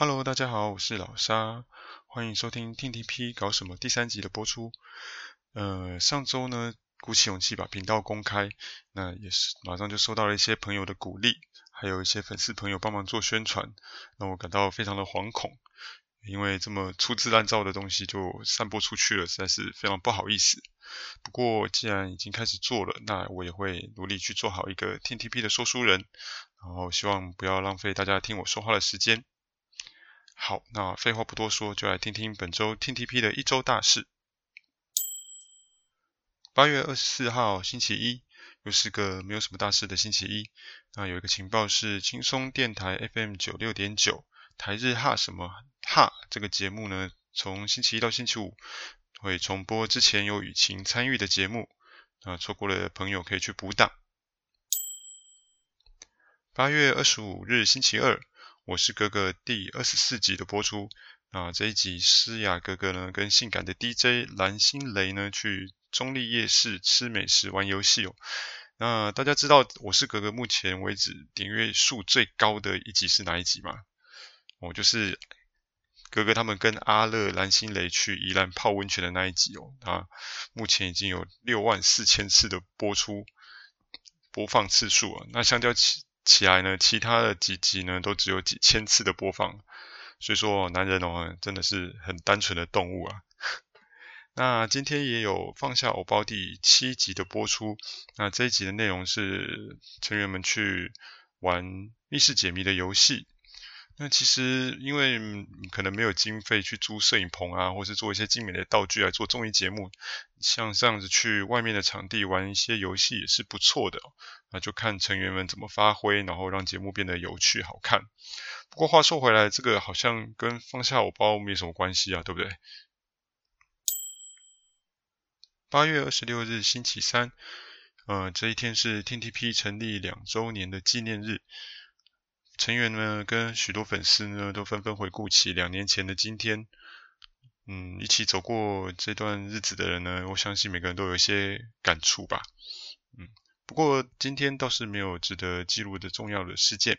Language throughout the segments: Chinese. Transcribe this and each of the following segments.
Hello，大家好，我是老沙，欢迎收听 TTP 搞什么第三集的播出。呃，上周呢，鼓起勇气把频道公开，那也是马上就收到了一些朋友的鼓励，还有一些粉丝朋友帮忙做宣传，让我感到非常的惶恐，因为这么粗制滥造的东西就散播出去了，实在是非常不好意思。不过既然已经开始做了，那我也会努力去做好一个 TTP 的说书人，然后希望不要浪费大家听我说话的时间。好，那废话不多说，就来听听本周 TTP 的一周大事。八月二十四号星期一，又是个没有什么大事的星期一。那有一个情报是，轻松电台 FM 九六点九台日哈什么哈这个节目呢，从星期一到星期五会重播之前有雨晴参与的节目。那错过了的朋友可以去补档。八月二十五日星期二。我是哥哥第二十四集的播出，那这一集诗雅哥哥呢跟性感的 DJ 蓝心雷呢去中立夜市吃美食玩游戏哦。那大家知道我是哥哥目前为止点阅数最高的一集是哪一集吗？哦，就是哥哥他们跟阿乐蓝心雷去宜兰泡温泉的那一集哦。啊，目前已经有六万四千次的播出播放次数啊，那相较起。起来呢，其他的几集呢都只有几千次的播放，所以说男人哦真的是很单纯的动物啊。那今天也有放下偶包第七集的播出，那这一集的内容是成员们去玩密室解谜的游戏。那其实因为可能没有经费去租摄影棚啊，或是做一些精美的道具来做综艺节目，像这样子去外面的场地玩一些游戏也是不错的。那就看成员们怎么发挥，然后让节目变得有趣好看。不过话说回来，这个好像跟放下我包没什么关系啊，对不对？八月二十六日星期三，呃，这一天是 TTP 成立两周年的纪念日。成员呢，跟许多粉丝呢，都纷纷回顾起两年前的今天。嗯，一起走过这段日子的人呢，我相信每个人都有一些感触吧。嗯，不过今天倒是没有值得记录的重要的事件。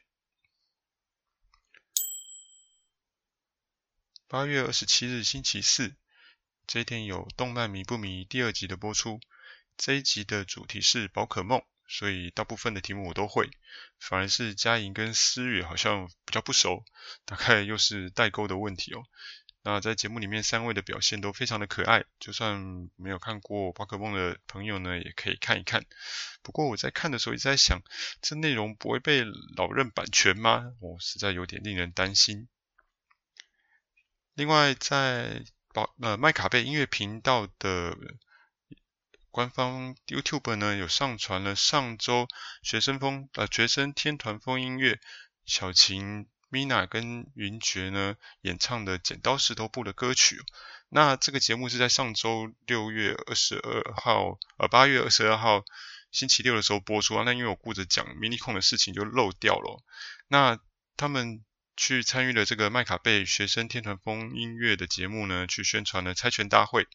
八月二十七日星期四，这一天有《动漫迷不迷》第二集的播出。这一集的主题是宝可梦。所以大部分的题目我都会，反而是佳莹跟思雨好像比较不熟，大概又是代沟的问题哦。那在节目里面三位的表现都非常的可爱，就算没有看过宝可梦的朋友呢，也可以看一看。不过我在看的时候一直在想，这内容不会被老任版权吗？我、实在有点令人担心。另外在宝呃麦卡贝音乐频道的。官方 YouTube 呢有上传了上周学生风呃学生天团风音乐小琴 Mina 跟云爵呢演唱的剪刀石头布的歌曲。那这个节目是在上周六月二十二号呃八月二十二号星期六的时候播出啊。那因为我顾着讲 MINICON 的事情就漏掉了。那他们。去参与了这个麦卡贝学生天团风音乐的节目呢，去宣传了猜拳大会。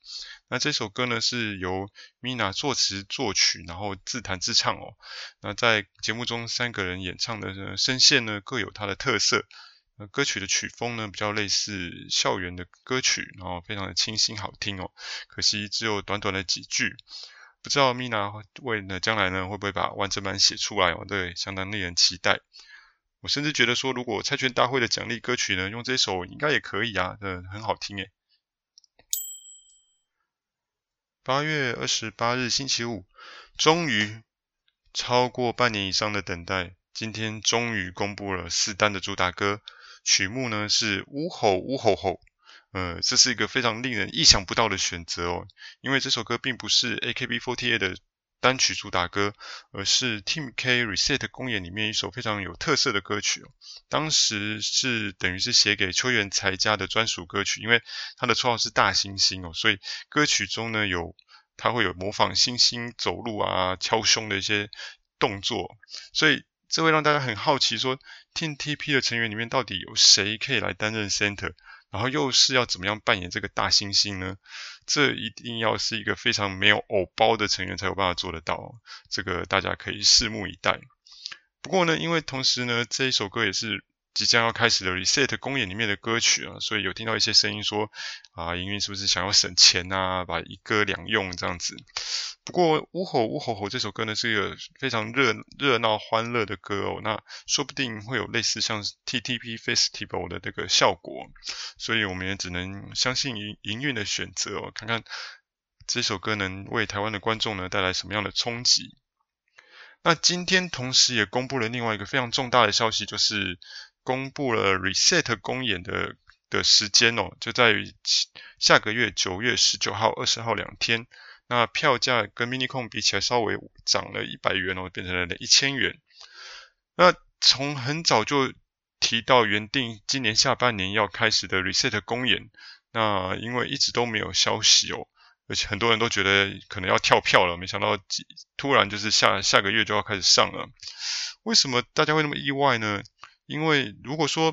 那这首歌呢是由 Mina 作词作曲，然后自弹自唱哦。那在节目中三个人演唱的声线呢各有它的特色。那歌曲的曲风呢比较类似校园的歌曲，然后非常的清新好听哦。可惜只有短短的几句，不知道 Mina 为了将来呢会不会把完整版写出来哦？对，相当令人期待。我甚至觉得说，如果猜拳大会的奖励歌曲呢，用这首应该也可以啊，嗯，很好听诶。八月二十八日星期五，终于超过半年以上的等待，今天终于公布了四单的主打歌，曲目呢是呜吼呜吼吼，呃，这是一个非常令人意想不到的选择哦，因为这首歌并不是 AKB48 的。单曲主打歌，而是 Team K Reset 公演里面一首非常有特色的歌曲哦。当时是等于是写给秋元才加的专属歌曲，因为他的绰号是大猩猩哦，所以歌曲中呢有他会有模仿猩猩走路啊、敲胸的一些动作，所以这会让大家很好奇说，Team TP 的成员里面到底有谁可以来担任 Center？然后又是要怎么样扮演这个大猩猩呢？这一定要是一个非常没有偶包的成员才有办法做得到，这个大家可以拭目以待。不过呢，因为同时呢，这一首歌也是即将要开始的 Reset 公演里面的歌曲啊，所以有听到一些声音说啊，营运是不是想要省钱啊，把一歌两用这样子。不过《呜吼呜吼吼》这首歌呢是一个非常热热闹欢乐的歌哦，那说不定会有类似像 TTP Festival 的这个效果，所以我们也只能相信营营运的选择哦，看看这首歌能为台湾的观众呢带来什么样的冲击。那今天同时也公布了另外一个非常重大的消息，就是。公布了 Reset 公演的的时间哦，就在于下个月九月十九号、二十号两天。那票价跟 MiniCon 比起来稍微涨了一百元哦，变成了一千元。那从很早就提到原定今年下半年要开始的 Reset 公演，那因为一直都没有消息哦，而且很多人都觉得可能要跳票了，没想到突然就是下下个月就要开始上了。为什么大家会那么意外呢？因为如果说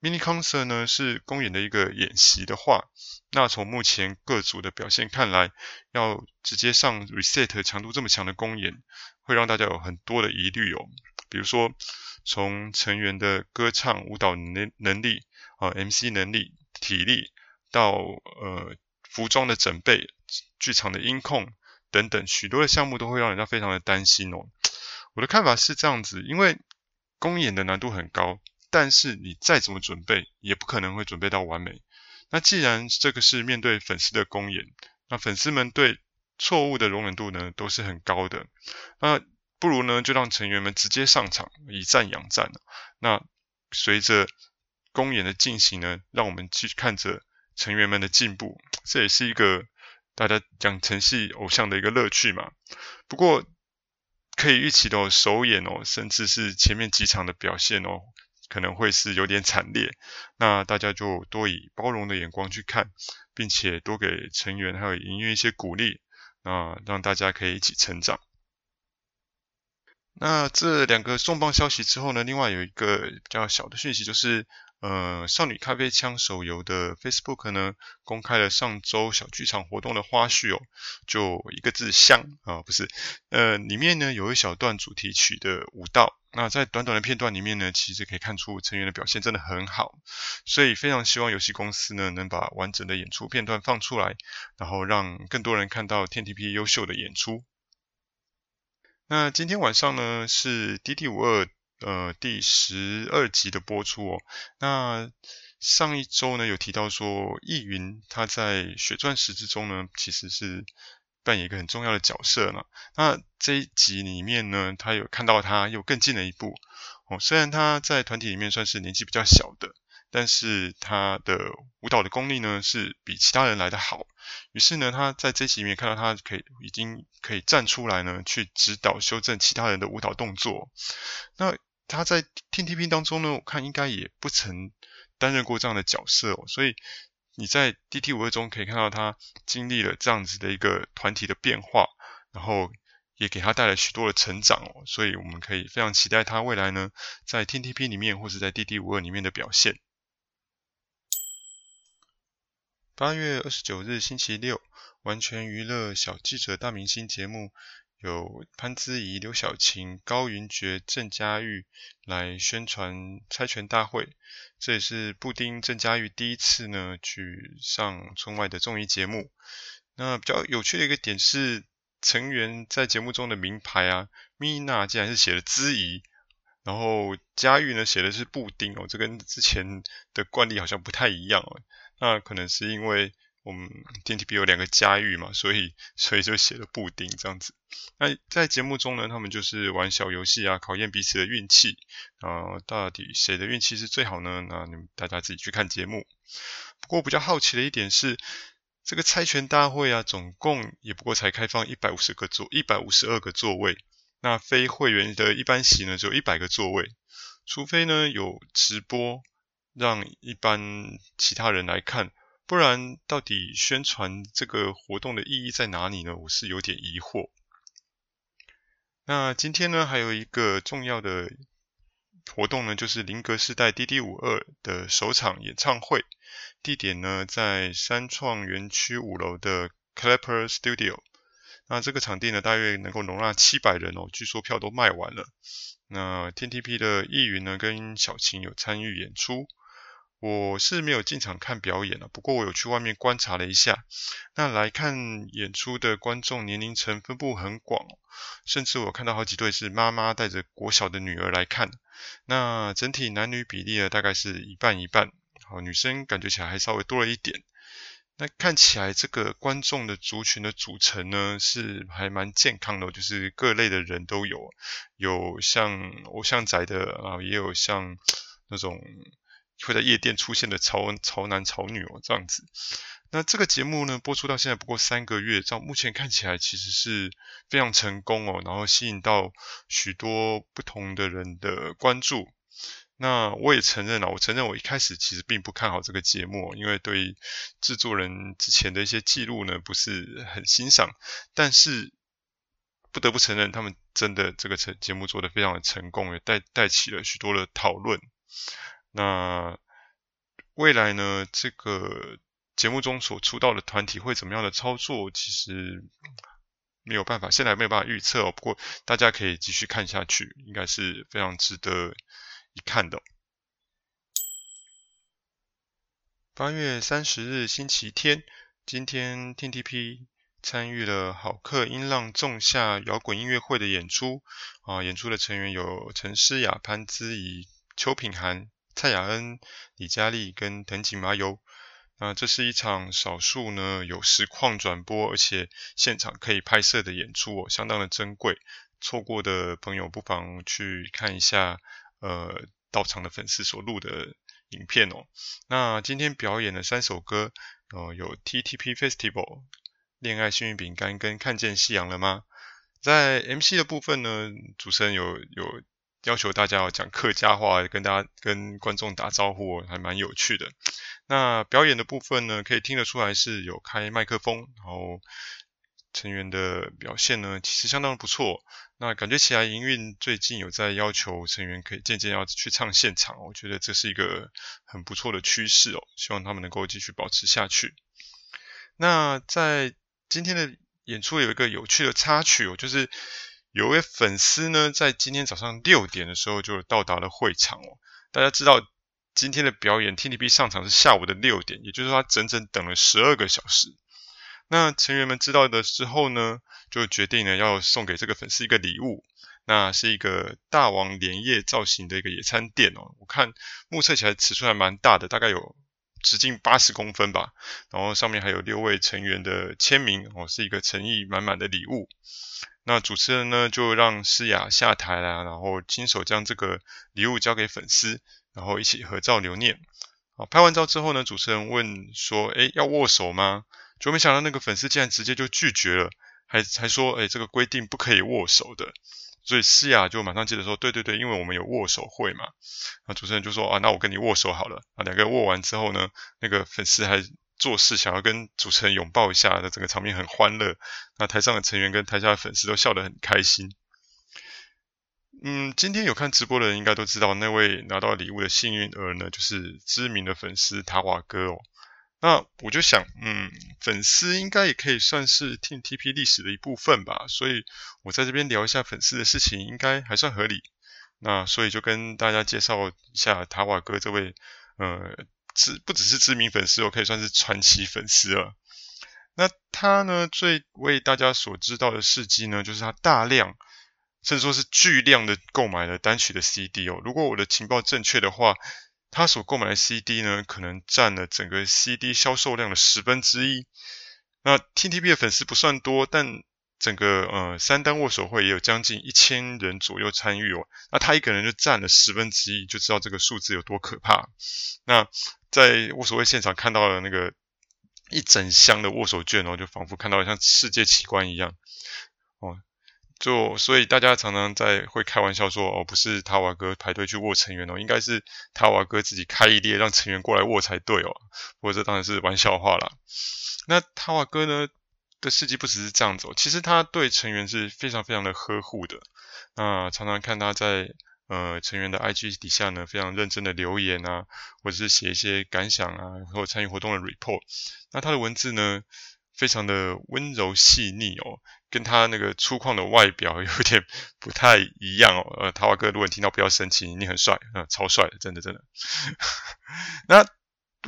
mini concert 呢是公演的一个演习的话，那从目前各组的表现看来，要直接上 reset 强度这么强的公演，会让大家有很多的疑虑哦。比如说，从成员的歌唱、舞蹈能能力啊、MC 能力、体力，到呃服装的整备、剧场的音控等等，许多的项目都会让人家非常的担心哦。我的看法是这样子，因为公演的难度很高，但是你再怎么准备，也不可能会准备到完美。那既然这个是面对粉丝的公演，那粉丝们对错误的容忍度呢都是很高的。那不如呢就让成员们直接上场，以战养战。那随着公演的进行呢，让我们去看着成员们的进步，这也是一个大家养成系偶像的一个乐趣嘛。不过。可以预期的，首演哦，甚至是前面几场的表现哦，可能会是有点惨烈。那大家就多以包容的眼光去看，并且多给成员还有营运一些鼓励，那让大家可以一起成长。那这两个重磅消息之后呢，另外有一个比较小的讯息就是。呃，少女咖啡枪手游的 Facebook 呢，公开了上周小剧场活动的花絮哦，就一个字香啊，不是，呃，里面呢有一小段主题曲的舞蹈，那在短短的片段里面呢，其实可以看出成员的表现真的很好，所以非常希望游戏公司呢能把完整的演出片段放出来，然后让更多人看到 TTP 优秀的演出。那今天晚上呢是 DD52。呃，第十二集的播出哦。那上一周呢，有提到说，易云他在《血钻石》之中呢，其实是扮演一个很重要的角色呢。那这一集里面呢，他有看到他又更进了一步哦。虽然他在团体里面算是年纪比较小的，但是他的舞蹈的功力呢，是比其他人来的好。于是呢，他在这集里面看到他可以已经可以站出来呢，去指导修正其他人的舞蹈动作。那他在 TTP 当中呢，我看应该也不曾担任过这样的角色哦，所以你在 DD52 中可以看到他经历了这样子的一个团体的变化，然后也给他带来许多的成长哦，所以我们可以非常期待他未来呢，在 TTP 里面或是在 DD52 里面的表现。八月二十九日星期六，完全娱乐小记者大明星节目。有潘姿怡、刘晓晴、高云珏、郑嘉玉来宣传猜拳大会，这也是布丁郑嘉玉第一次呢去上春外的综艺节目。那比较有趣的一个点是，成员在节目中的名牌啊，米娜竟然是写了姿怡，然后嘉玉呢写的是布丁哦，这跟之前的惯例好像不太一样哦。那可能是因为。我们电梯 B 有两个嘉玉嘛，所以所以就写了布丁这样子。那在节目中呢，他们就是玩小游戏啊，考验彼此的运气啊。到底谁的运气是最好呢？那你们大家自己去看节目。不过比较好奇的一点是，这个猜拳大会啊，总共也不过才开放一百五十个座，一百五十二个座位。那非会员的一般席呢，只有一百个座位。除非呢有直播，让一般其他人来看。不然，到底宣传这个活动的意义在哪里呢？我是有点疑惑。那今天呢，还有一个重要的活动呢，就是林格世代 DD52 的首场演唱会，地点呢在三创园区五楼的 Clapper Studio。那这个场地呢，大约能够容纳七百人哦，据说票都卖完了。那 TTP 的易云呢，跟小晴有参与演出。我是没有进场看表演了，不过我有去外面观察了一下。那来看演出的观众年龄层分布很广，甚至我看到好几对是妈妈带着国小的女儿来看。那整体男女比例呢，大概是一半一半。好，女生感觉起来还稍微多了一点。那看起来这个观众的族群的组成呢，是还蛮健康的，就是各类的人都有，有像偶像仔的啊，也有像那种。会在夜店出现的潮潮男潮女哦，这样子。那这个节目呢，播出到现在不过三个月，照目前看起来其实是非常成功哦，然后吸引到许多不同的人的关注。那我也承认了，我承认我一开始其实并不看好这个节目，因为对制作人之前的一些记录呢不是很欣赏。但是不得不承认，他们真的这个成节目做得非常的成功，也带带起了许多的讨论。那未来呢？这个节目中所出道的团体会怎么样的操作？其实没有办法，现在没有办法预测哦。不过大家可以继续看下去，应该是非常值得一看的。八月三十日星期天，今天 TTP 参与了好客音浪仲夏摇滚音乐会的演出啊，演出的成员有陈诗雅、潘姿怡、邱品涵。蔡雅恩、李佳丽跟藤井麻由，那这是一场少数呢有实况转播，而且现场可以拍摄的演出哦，相当的珍贵。错过的朋友不妨去看一下，呃，到场的粉丝所录的影片哦。那今天表演的三首歌，呃，有 TTP Festival、恋爱幸运饼干跟看见夕阳了吗？在 MC 的部分呢，主持人有有。要求大家要讲客家话，跟大家跟观众打招呼，还蛮有趣的。那表演的部分呢，可以听得出来是有开麦克风，然后成员的表现呢，其实相当不错。那感觉起来，营运最近有在要求成员可以渐渐要去唱现场，我觉得这是一个很不错的趋势哦。希望他们能够继续保持下去。那在今天的演出有一个有趣的插曲哦，就是。有位粉丝呢，在今天早上六点的时候就到达了会场哦。大家知道今天的表演，TTP 上场是下午的六点，也就是说他整整等了十二个小时。那成员们知道的之后呢，就决定呢要送给这个粉丝一个礼物，那是一个大王莲叶造型的一个野餐垫哦。我看目测起来尺寸还蛮大的，大概有直径八十公分吧。然后上面还有六位成员的签名哦，是一个诚意满满的礼物。那主持人呢，就让诗雅下台啦，然后亲手将这个礼物交给粉丝，然后一起合照留念。好，拍完照之后呢，主持人问说：“诶，要握手吗？”就没想到那个粉丝竟然直接就拒绝了，还还说：“诶，这个规定不可以握手的。”所以诗雅就马上接着说：“对对对，因为我们有握手会嘛。”那主持人就说：“啊，那我跟你握手好了。”啊，两个握完之后呢，那个粉丝还。做事想要跟主持人拥抱一下，那整个场面很欢乐。那台上的成员跟台下的粉丝都笑得很开心。嗯，今天有看直播的人应该都知道，那位拿到礼物的幸运儿呢，就是知名的粉丝塔瓦哥哦。那我就想，嗯，粉丝应该也可以算是 TTP 历史的一部分吧。所以我在这边聊一下粉丝的事情，应该还算合理。那所以就跟大家介绍一下塔瓦哥这位，呃。是不只是知名粉丝哦，可以算是传奇粉丝了。那他呢，最为大家所知道的事迹呢，就是他大量，甚至说是巨量的购买了单曲的 CD 哦。如果我的情报正确的话，他所购买的 CD 呢，可能占了整个 CD 销售量的十分之一。那 TTP 的粉丝不算多，但整个呃三单握手会也有将近一千人左右参与哦。那他一个人就占了十分之一，就知道这个数字有多可怕。那在握手会现场看到了那个一整箱的握手券哦，就仿佛看到了像世界奇观一样。就所以大家常常在会开玩笑说哦，不是塔瓦哥排队去握成员哦，应该是塔瓦哥自己开一列让成员过来握才对哦。不过这当然是玩笑话啦。那塔瓦哥呢的事迹不只是这样子哦，其实他对成员是非常非常的呵护的。那常常看他在。呃，成员的 IG 底下呢，非常认真的留言啊，或者是写一些感想啊，或参与活动的 report。那他的文字呢，非常的温柔细腻哦，跟他那个粗犷的外表有点不太一样哦。呃，塔瓦哥，如果你听到不要生气，你很帅，呃，超帅的，真的真的。那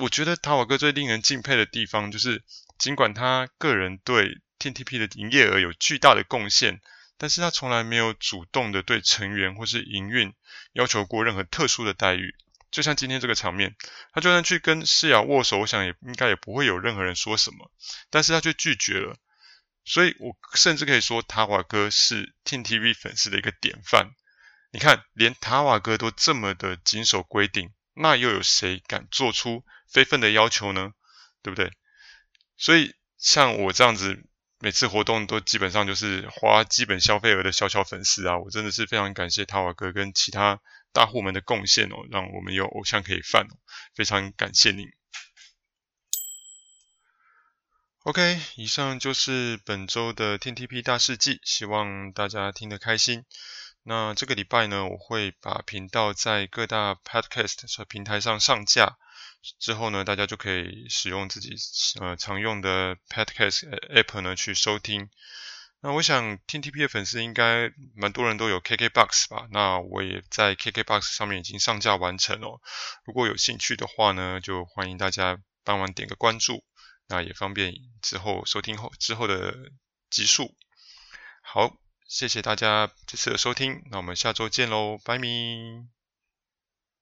我觉得塔瓦哥最令人敬佩的地方，就是尽管他个人对 TTP 的营业额有巨大的贡献，但是他从来没有主动的对成员或是营运要求过任何特殊的待遇。就像今天这个场面，他就算去跟诗雅握手，我想也应该也不会有任何人说什么，但是他却拒绝了。所以我甚至可以说，塔瓦哥是 TNTV 粉丝的一个典范。你看，连塔瓦哥都这么的谨守规定，那又有谁敢做出非分的要求呢？对不对？所以像我这样子，每次活动都基本上就是花基本消费额的小小粉丝啊，我真的是非常感谢塔瓦哥跟其他。大户们的贡献哦，让我们有偶像可以饭哦，非常感谢您。OK，以上就是本周的 TTP 大事记，希望大家听得开心。那这个礼拜呢，我会把频道在各大 Podcast 平台上上架，之后呢，大家就可以使用自己呃常用的 Podcast App 呢去收听。那我想 TTP 的粉丝应该蛮多人都有 KKBOX 吧？那我也在 KKBOX 上面已经上架完成了。如果有兴趣的话呢，就欢迎大家帮忙点个关注，那也方便之后收听后之后的集数。好，谢谢大家这次的收听，那我们下周见喽，拜咪。